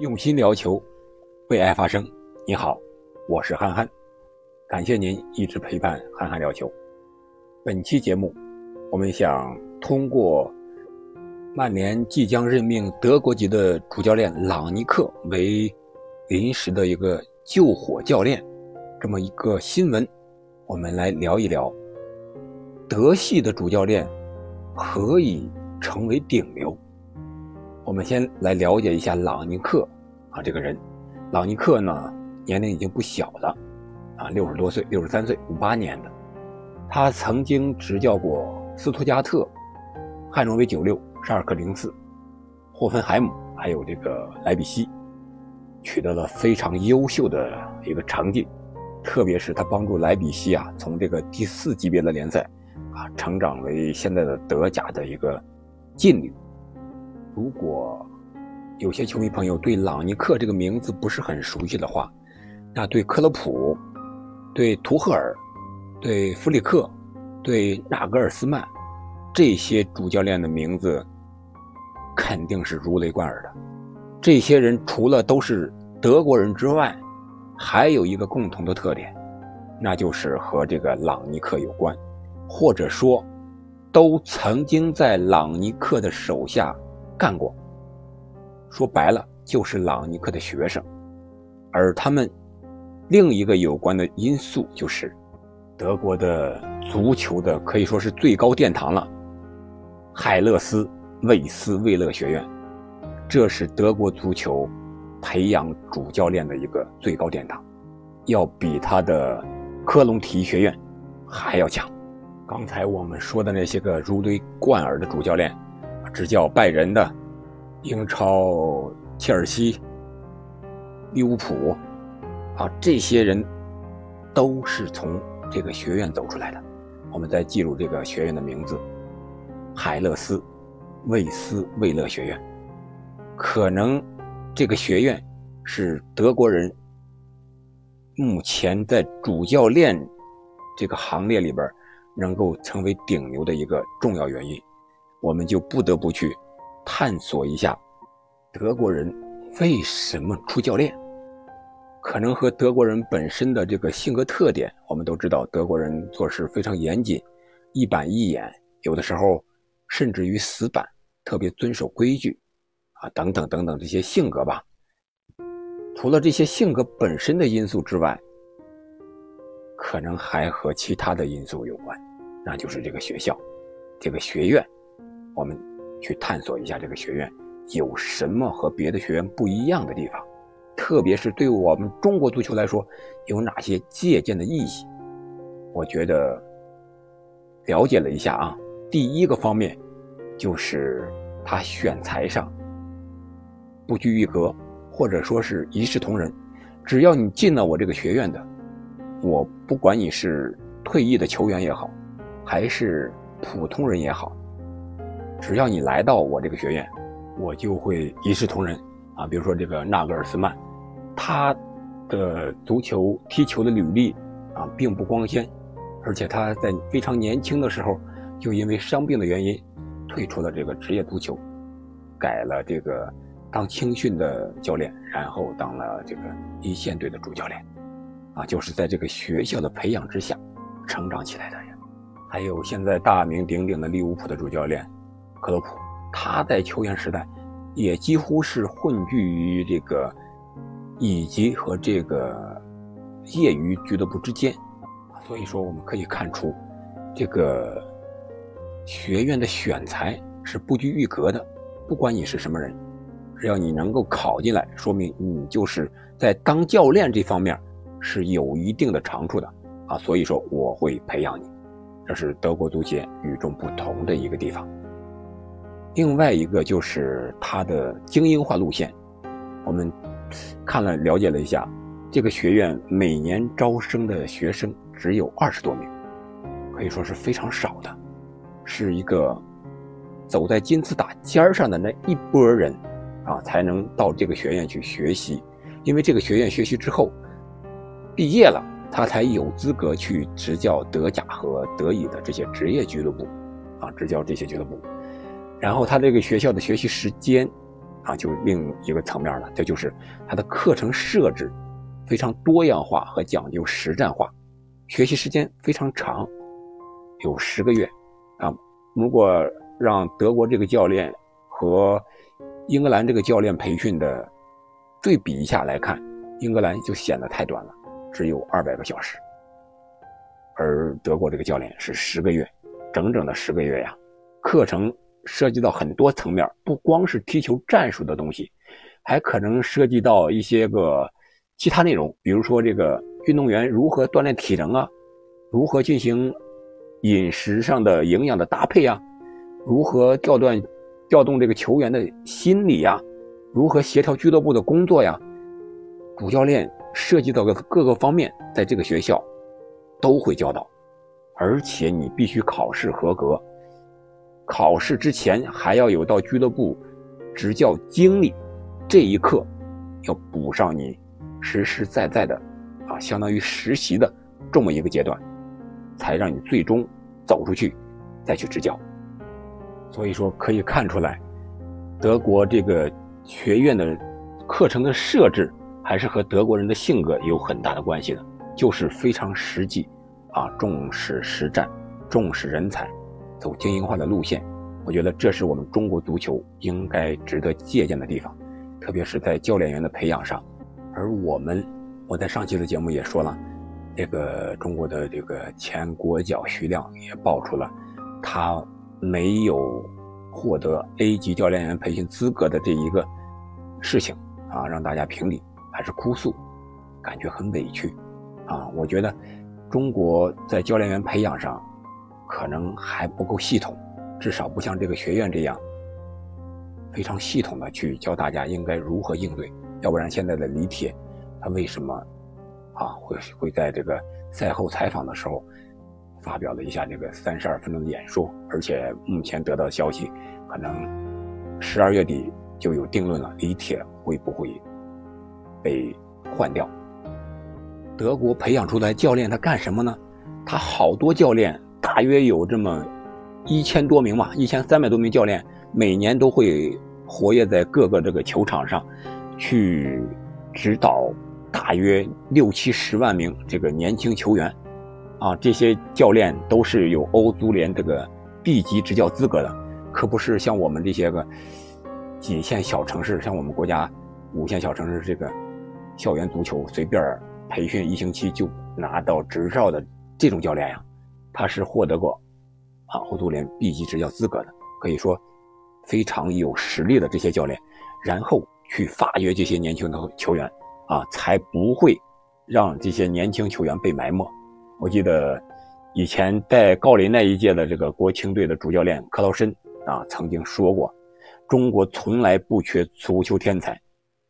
用心聊球，为爱发声。你好，我是憨憨，感谢您一直陪伴憨憨聊球。本期节目，我们想通过曼联即将任命德国籍的主教练朗尼克为临时的一个救火教练这么一个新闻，我们来聊一聊德系的主教练何以成为顶流。我们先来了解一下朗尼克啊这个人。朗尼克呢，年龄已经不小了，啊，六十多岁，六十三岁，五八年的。他曾经执教过斯图加特、汉诺威九六、沙尔克零四、霍芬海姆，还有这个莱比锡，取得了非常优秀的一个成绩。特别是他帮助莱比锡啊，从这个第四级别的联赛啊，成长为现在的德甲的一个劲旅。如果有些球迷朋友对朗尼克这个名字不是很熟悉的话，那对克洛普、对图赫尔、对弗里克、对纳格尔斯曼这些主教练的名字肯定是如雷贯耳的。这些人除了都是德国人之外，还有一个共同的特点，那就是和这个朗尼克有关，或者说都曾经在朗尼克的手下。干过，说白了就是朗尼克的学生，而他们另一个有关的因素就是德国的足球的可以说是最高殿堂了——海勒斯魏斯魏勒学院，这是德国足球培养主教练的一个最高殿堂，要比他的科隆体育学院还要强。刚才我们说的那些个如雷贯耳的主教练。执教拜仁的英超切尔西、利物浦，啊，这些人都是从这个学院走出来的。我们再记住这个学院的名字：海勒斯魏斯魏勒学院。可能这个学院是德国人目前在主教练这个行列里边能够成为顶流的一个重要原因。我们就不得不去探索一下德国人为什么出教练，可能和德国人本身的这个性格特点。我们都知道，德国人做事非常严谨，一板一眼，有的时候甚至于死板，特别遵守规矩，啊，等等等等这些性格吧。除了这些性格本身的因素之外，可能还和其他的因素有关，那就是这个学校，这个学院。我们去探索一下这个学院有什么和别的学院不一样的地方，特别是对我们中国足球来说，有哪些借鉴的意义？我觉得了解了一下啊，第一个方面就是他选材上不拘一格，或者说是一视同仁。只要你进了我这个学院的，我不管你是退役的球员也好，还是普通人也好。只要你来到我这个学院，我就会一视同仁啊。比如说这个纳格尔斯曼，他的足球踢球的履历啊并不光鲜，而且他在非常年轻的时候就因为伤病的原因退出了这个职业足球，改了这个当青训的教练，然后当了这个一线队的主教练，啊，就是在这个学校的培养之下成长起来的人。还有现在大名鼎鼎的利物浦的主教练。克洛普，他在球员时代也几乎是混迹于这个乙级和这个业余俱乐部之间，所以说我们可以看出，这个学院的选材是不拘一格的。不管你是什么人，只要你能够考进来，说明你就是在当教练这方面是有一定的长处的啊。所以说我会培养你，这是德国足协与众不同的一个地方。另外一个就是他的精英化路线，我们看了了解了一下，这个学院每年招生的学生只有二十多名，可以说是非常少的，是一个走在金字塔尖儿上的那一波人啊，才能到这个学院去学习，因为这个学院学习之后毕业了，他才有资格去执教德甲和德乙的这些职业俱乐部，啊，执教这些俱乐部。然后他这个学校的学习时间，啊，就另一个层面了。这就是他的课程设置非常多样化和讲究实战化，学习时间非常长，有十个月啊。如果让德国这个教练和英格兰这个教练培训的对比一下来看，英格兰就显得太短了，只有二百个小时，而德国这个教练是十个月，整整的十个月呀。课程涉及到很多层面，不光是踢球战术的东西，还可能涉及到一些个其他内容，比如说这个运动员如何锻炼体能啊，如何进行饮食上的营养的搭配啊，如何调断调动这个球员的心理呀，如何协调俱乐部的工作呀，主教练涉及到的各个方面，在这个学校都会教导，而且你必须考试合格。考试之前还要有到俱乐部执教经历，这一课要补上你实实在在的啊，相当于实习的这么一个阶段，才让你最终走出去再去执教。所以说可以看出来，德国这个学院的课程的设置还是和德国人的性格有很大的关系的，就是非常实际啊，重视实战，重视人才。走精英化的路线，我觉得这是我们中国足球应该值得借鉴的地方，特别是在教练员的培养上。而我们，我在上期的节目也说了，这个中国的这个前国脚徐亮也爆出了他没有获得 A 级教练员培训资格的这一个事情啊，让大家评理还是哭诉，感觉很委屈啊。我觉得中国在教练员培养上。可能还不够系统，至少不像这个学院这样非常系统的去教大家应该如何应对。要不然现在的李铁，他为什么啊会会在这个赛后采访的时候发表了一下这个三十二分钟的演说？而且目前得到的消息，可能十二月底就有定论了，李铁会不会被换掉？德国培养出来教练他干什么呢？他好多教练。大约有这么一千多名吧，一千三百多名教练，每年都会活跃在各个这个球场上，去指导大约六七十万名这个年轻球员，啊，这些教练都是有欧足联这个 B 级执教资格的，可不是像我们这些个几线小城市，像我们国家五线小城市这个校园足球随便培训一星期就拿到执照的这种教练呀。他是获得过啊欧足联 B 级执教资格的，可以说非常有实力的这些教练，然后去发掘这些年轻的球员啊，才不会让这些年轻球员被埋没。我记得以前带郜林那一届的这个国青队的主教练克劳申啊曾经说过，中国从来不缺足球天才，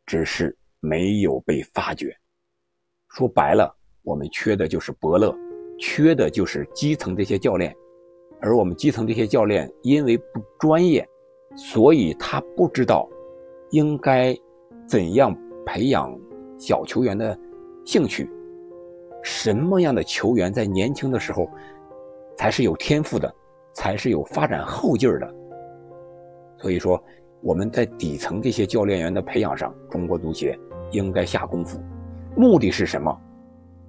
只是没有被发掘。说白了，我们缺的就是伯乐。缺的就是基层这些教练，而我们基层这些教练因为不专业，所以他不知道应该怎样培养小球员的兴趣，什么样的球员在年轻的时候才是有天赋的，才是有发展后劲儿的。所以说，我们在底层这些教练员的培养上，中国足协应该下功夫，目的是什么？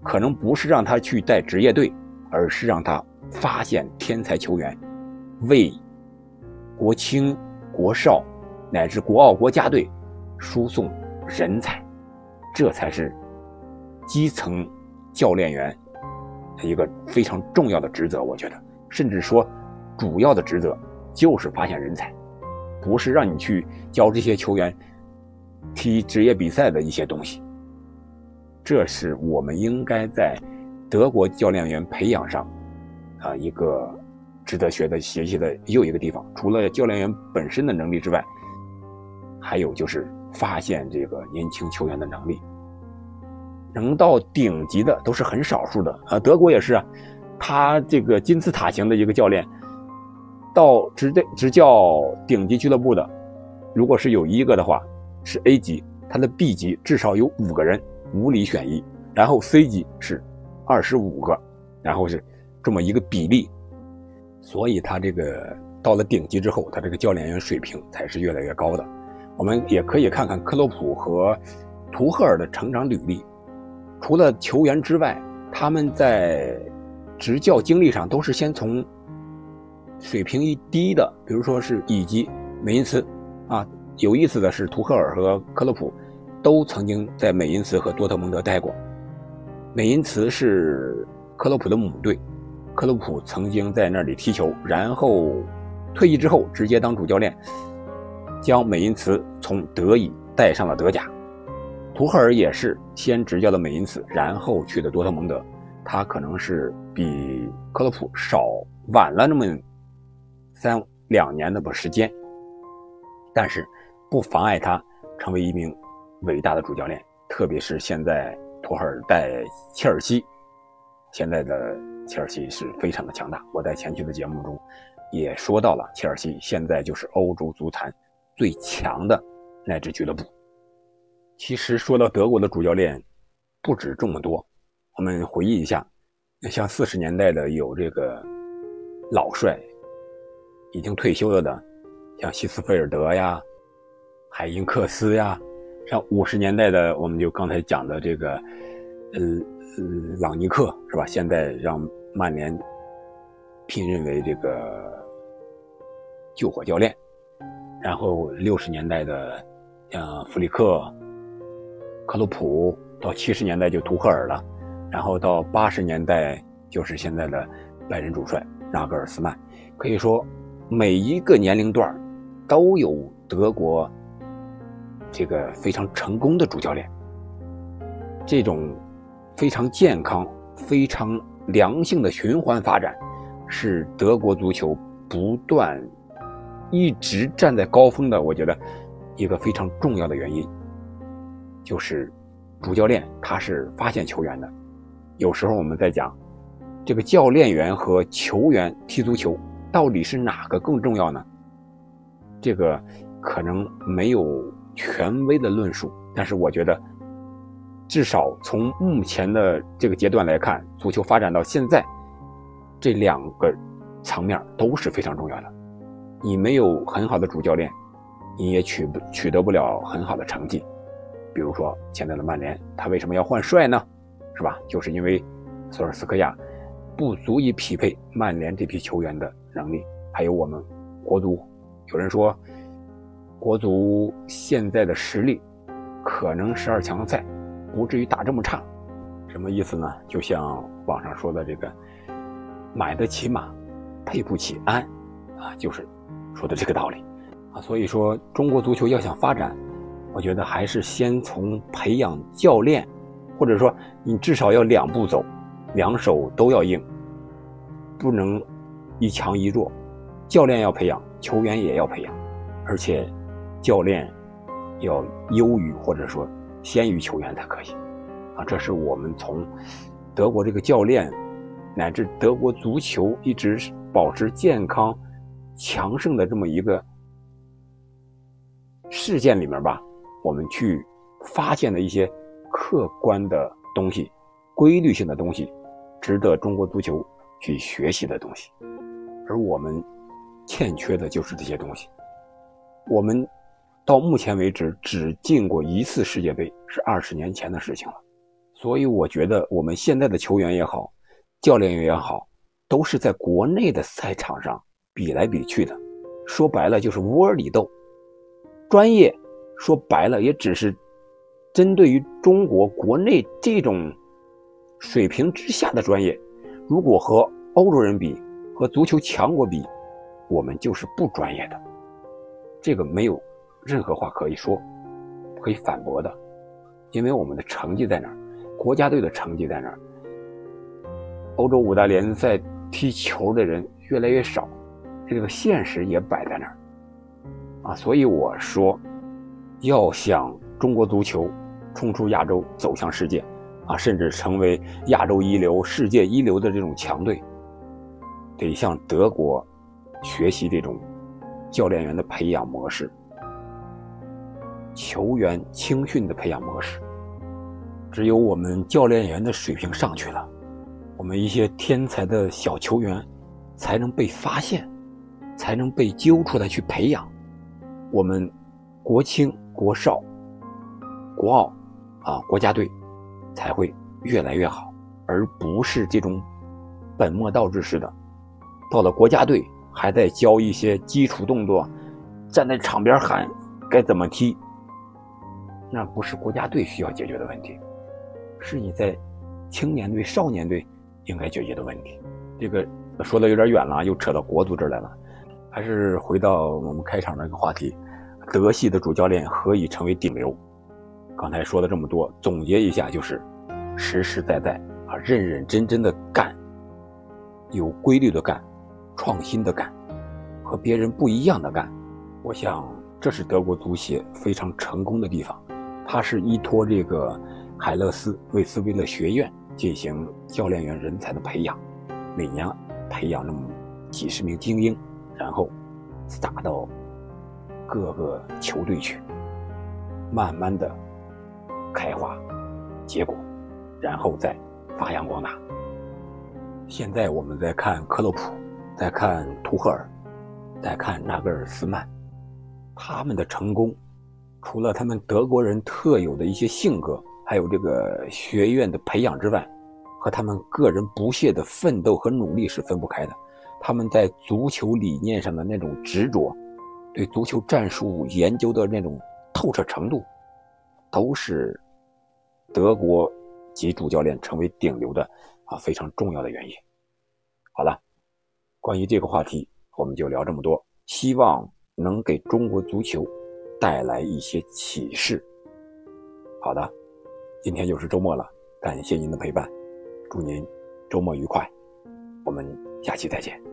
可能不是让他去带职业队，而是让他发现天才球员，为国青、国少乃至国奥、国家队输送人才，这才是基层教练员的一个非常重要的职责。我觉得，甚至说主要的职责就是发现人才，不是让你去教这些球员踢职业比赛的一些东西。这是我们应该在德国教练员培养上，啊，一个值得学的学习的又一个地方。除了教练员本身的能力之外，还有就是发现这个年轻球员的能力。能到顶级的都是很少数的啊，德国也是啊，他这个金字塔型的一个教练，到执教执教顶级俱乐部的，如果是有一个的话，是 A 级，他的 B 级至少有五个人。五里选一，然后 C 级是二十五个，然后是这么一个比例，所以他这个到了顶级之后，他这个教练员水平才是越来越高的。我们也可以看看克洛普和图赫尔的成长履历。除了球员之外，他们在执教经历上都是先从水平一低的，比如说是乙级美因茨啊。有意思的是，图赫尔和克洛普都曾经在美因茨和多特蒙德待过。美因茨是克洛普的母队，克洛普曾经在那里踢球，然后退役之后直接当主教练，将美因茨从德乙带上了德甲。图赫尔也是先执教的美因茨，然后去的多特蒙德。他可能是比克洛普少晚了那么三两年的不时间，但是不妨碍他成为一名伟大的主教练。特别是现在托尔带切尔西，现在的切尔西是非常的强大。我在前期的节目中也说到了，切尔西现在就是欧洲足坛最强的那支俱乐部。其实说到德国的主教练，不止这么多。我们回忆一下，像四十年代的有这个老帅，已经退休了的，像希斯菲尔德呀、海因克斯呀；像五十年代的，我们就刚才讲的这个，呃，朗尼克是吧？现在让曼联聘任为这个救火教练。然后六十年代的像弗里克、克鲁普，到七十年代就图赫尔了。然后到八十年代，就是现在的拜仁主帅拉格尔斯曼，可以说每一个年龄段都有德国这个非常成功的主教练。这种非常健康、非常良性的循环发展，是德国足球不断一直站在高峰的，我觉得一个非常重要的原因，就是主教练他是发现球员的。有时候我们在讲，这个教练员和球员踢足球到底是哪个更重要呢？这个可能没有权威的论述，但是我觉得，至少从目前的这个阶段来看，足球发展到现在，这两个层面都是非常重要的。你没有很好的主教练，你也取不取得不了很好的成绩。比如说现在的曼联，他为什么要换帅呢？是吧？就是因为索尔斯克亚不足以匹配曼联这批球员的能力，还有我们国足。有人说，国足现在的实力可能十二强赛不至于打这么差，什么意思呢？就像网上说的这个“买得起马，配不起鞍”，啊，就是说的这个道理啊。所以说，中国足球要想发展，我觉得还是先从培养教练。或者说，你至少要两步走，两手都要硬，不能一强一弱。教练要培养，球员也要培养，而且教练要优于或者说先于球员才可以。啊，这是我们从德国这个教练乃至德国足球一直保持健康、强盛的这么一个事件里面吧，我们去发现的一些。客观的东西，规律性的东西，值得中国足球去学习的东西，而我们欠缺的就是这些东西。我们到目前为止只进过一次世界杯，是二十年前的事情了。所以我觉得我们现在的球员也好，教练员也好，都是在国内的赛场上比来比去的。说白了就是窝里斗，专业说白了也只是。针对于中国国内这种水平之下的专业，如果和欧洲人比，和足球强国比，我们就是不专业的。这个没有任何话可以说，可以反驳的，因为我们的成绩在哪儿，国家队的成绩在哪儿，欧洲五大联赛踢球的人越来越少，这个现实也摆在那儿啊。所以我说，要想中国足球。冲出亚洲，走向世界，啊，甚至成为亚洲一流、世界一流的这种强队，得向德国学习这种教练员的培养模式、球员青训的培养模式。只有我们教练员的水平上去了，我们一些天才的小球员才能被发现，才能被揪出来去培养。我们国青、国少、国奥啊国家队才会越来越好，而不是这种本末倒置式的。到了国家队还在教一些基础动作，站在场边喊该怎么踢，那不是国家队需要解决的问题，是你在青年队、少年队应该解决的问题。这个说的有点远了，又扯到国足这儿来了。还是回到我们开场那个话题，德系的主教练何以成为顶流？刚才说了这么多，总结一下就是实实在在啊，认认真真的干，有规律的干，创新的干，和别人不一样的干。我想这是德国足协非常成功的地方。他是依托这个海勒斯魏斯威勒学院进行教练员人才的培养，每年培养那么几十名精英。然后撒到各个球队去，慢慢的开花结果，然后再发扬光大。现在我们在看克洛普，在看图赫尔，在看纳格尔斯曼，他们的成功，除了他们德国人特有的一些性格，还有这个学院的培养之外，和他们个人不懈的奋斗和努力是分不开的。他们在足球理念上的那种执着，对足球战术研究的那种透彻程度，都是德国籍主教练成为顶流的啊非常重要的原因。好了，关于这个话题，我们就聊这么多，希望能给中国足球带来一些启示。好的，今天就是周末了，感谢您的陪伴，祝您周末愉快，我们下期再见。